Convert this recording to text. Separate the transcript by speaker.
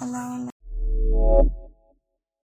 Speaker 1: Allah